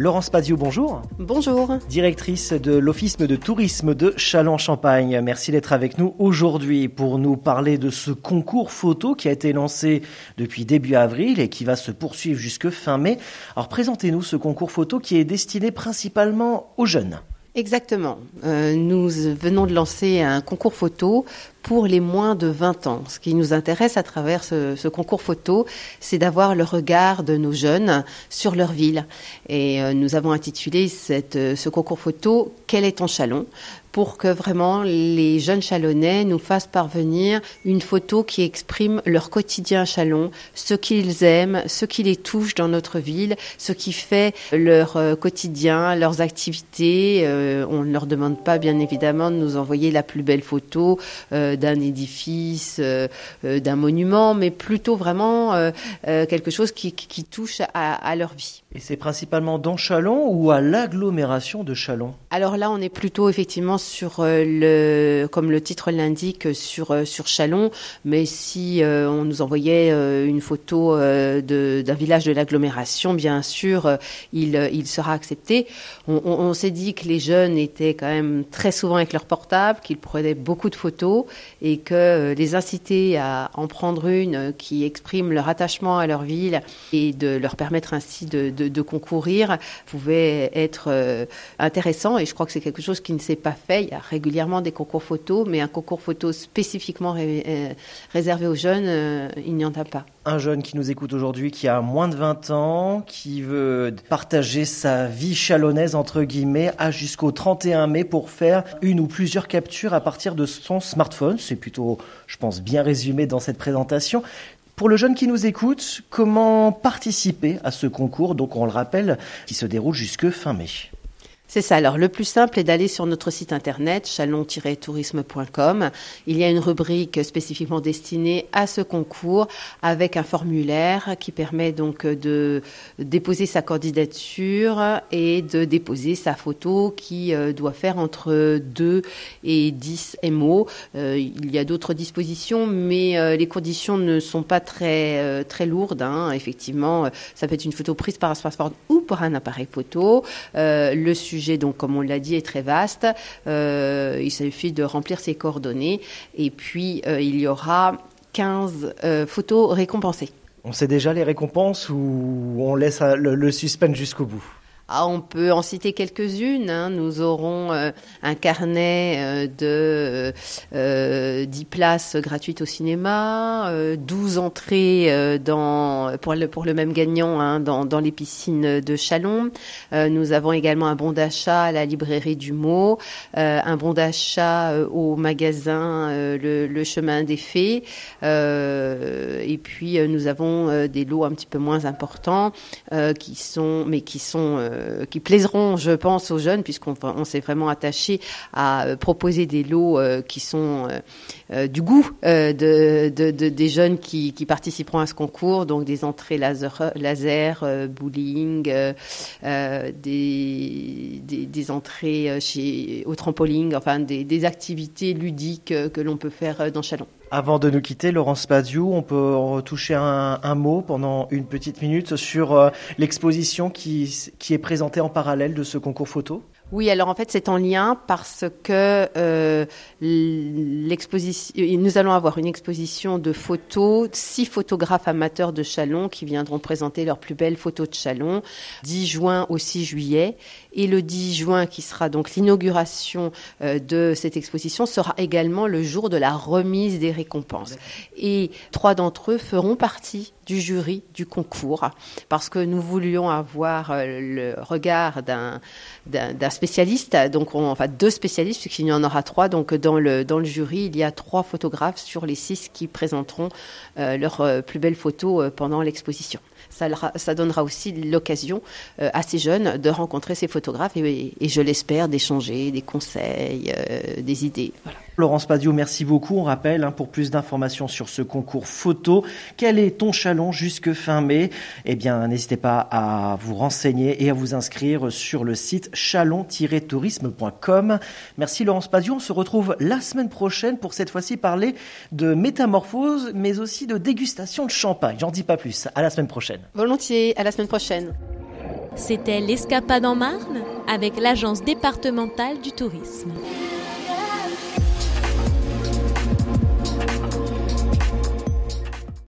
Laurence Padio, bonjour. Bonjour. Directrice de l'Office de tourisme de Châlons-Champagne. Merci d'être avec nous aujourd'hui pour nous parler de ce concours photo qui a été lancé depuis début avril et qui va se poursuivre jusque fin mai. Alors présentez-nous ce concours photo qui est destiné principalement aux jeunes. Exactement. Euh, nous venons de lancer un concours photo pour les moins de 20 ans. Ce qui nous intéresse à travers ce, concours photo, c'est d'avoir le regard de nos jeunes sur leur ville. Et euh, nous avons intitulé cette, euh, ce concours photo Quel est ton chalon? pour que vraiment les jeunes chalonnais nous fassent parvenir une photo qui exprime leur quotidien à Chalon, ce qu'ils aiment, ce qui les touche dans notre ville, ce qui fait leur euh, quotidien, leurs activités. Euh, on ne leur demande pas bien évidemment de nous envoyer la plus belle photo euh, d'un édifice, d'un monument, mais plutôt vraiment quelque chose qui, touche à, à, leur vie. Et c'est principalement dans Chalon ou à l'agglomération de Chalon Alors là, on est plutôt effectivement sur euh, le, comme le titre l'indique, sur euh, sur Chalon. Mais si euh, on nous envoyait une photo d'un village de l'agglomération, bien sûr, il il sera accepté. On, s'est dit que les jeunes étaient quand même très souvent avec leur portable, qu'ils prenaient beaucoup de photos et que les inciter à en prendre une qui exprime leur attachement à leur ville et de leur permettre ainsi de, de, de concourir pouvait être intéressant. Et je crois que c'est quelque chose qui ne s'est pas fait il y a régulièrement des concours photos, mais un concours photo spécifiquement euh, réservé aux jeunes, euh, il n'y en a pas. Un jeune qui nous écoute aujourd'hui, qui a moins de 20 ans, qui veut partager sa vie chalonnaise, entre guillemets, a jusqu'au 31 mai pour faire une ou plusieurs captures à partir de son smartphone. C'est plutôt, je pense, bien résumé dans cette présentation. Pour le jeune qui nous écoute, comment participer à ce concours, donc on le rappelle, qui se déroule jusque fin mai c'est ça. Alors, le plus simple est d'aller sur notre site internet, chalon-tourisme.com. Il y a une rubrique spécifiquement destinée à ce concours avec un formulaire qui permet donc de déposer sa candidature et de déposer sa photo qui euh, doit faire entre 2 et 10 MO. Euh, il y a d'autres dispositions, mais euh, les conditions ne sont pas très, très lourdes. Hein. Effectivement, ça peut être une photo prise par un smartphone ou par un appareil photo. Sujet, donc comme on l'a dit, est très vaste. Euh, il suffit de remplir ses coordonnées et puis euh, il y aura 15 euh, photos récompensées. On sait déjà les récompenses ou on laisse le suspense jusqu'au bout? Ah, on peut en citer quelques-unes. Hein. Nous aurons euh, un carnet euh, de euh, 10 places gratuites au cinéma, 12 euh, entrées dans, pour, le, pour le même gagnant hein, dans, dans, les piscines de Chalon. nous avons également un bon d'achat à la librairie du Mot, un bon d'achat au magasin le, le, Chemin des Fées. et puis nous avons des lots un petit peu moins importants qui sont, mais qui sont euh, qui plaiseront, je pense, aux jeunes, puisqu'on on s'est vraiment attaché à euh, proposer des lots euh, qui sont du goût de, de, de, des jeunes qui, participeront à ce concours, donc des entrées laser, laser bowling, des, entrées au trampoline, enfin des, des activités ludiques que l'on peut faire dans Chalon. Avant de nous quitter, Laurence Padiou, on peut retoucher un, mot pendant une petite minute sur euh, l'exposition qui est présentée en parallèle de ce concours photo? Oui, alors en fait c'est en lien parce que euh, l'exposition, nous allons avoir une exposition de photos, six photographes amateurs de Chalon qui viendront présenter leurs plus belles photos de Chalon, 10 juin au 6 juillet, et le 10 juin qui sera donc l'inauguration euh, de cette exposition sera également le jour de la remise des récompenses. Et trois d'entre eux feront partie du jury du concours parce que nous voulions avoir euh, le regard d'un d'un spécialiste, donc on, enfin deux spécialistes puisqu'il y en aura trois. Donc dans le dans le jury, il y a trois photographes sur les six qui présenteront euh, leurs euh, plus belles photos pendant l'exposition. Ça, donnera aussi l'occasion à ces jeunes de rencontrer ces photographes et, et je l'espère d'échanger des conseils, des idées. Voilà. Laurence Padio, merci beaucoup. On rappelle, hein, pour plus d'informations sur ce concours photo, quel est ton chalon jusque fin mai? Eh bien, n'hésitez pas à vous renseigner et à vous inscrire sur le site chalon-tourisme.com. Merci Laurence Padio. On se retrouve la semaine prochaine pour cette fois-ci parler de métamorphose, mais aussi de dégustation de champagne. J'en dis pas plus. À la semaine prochaine. Volontiers. À la semaine prochaine. C'était l'Escapade en Marne avec l'Agence départementale du tourisme.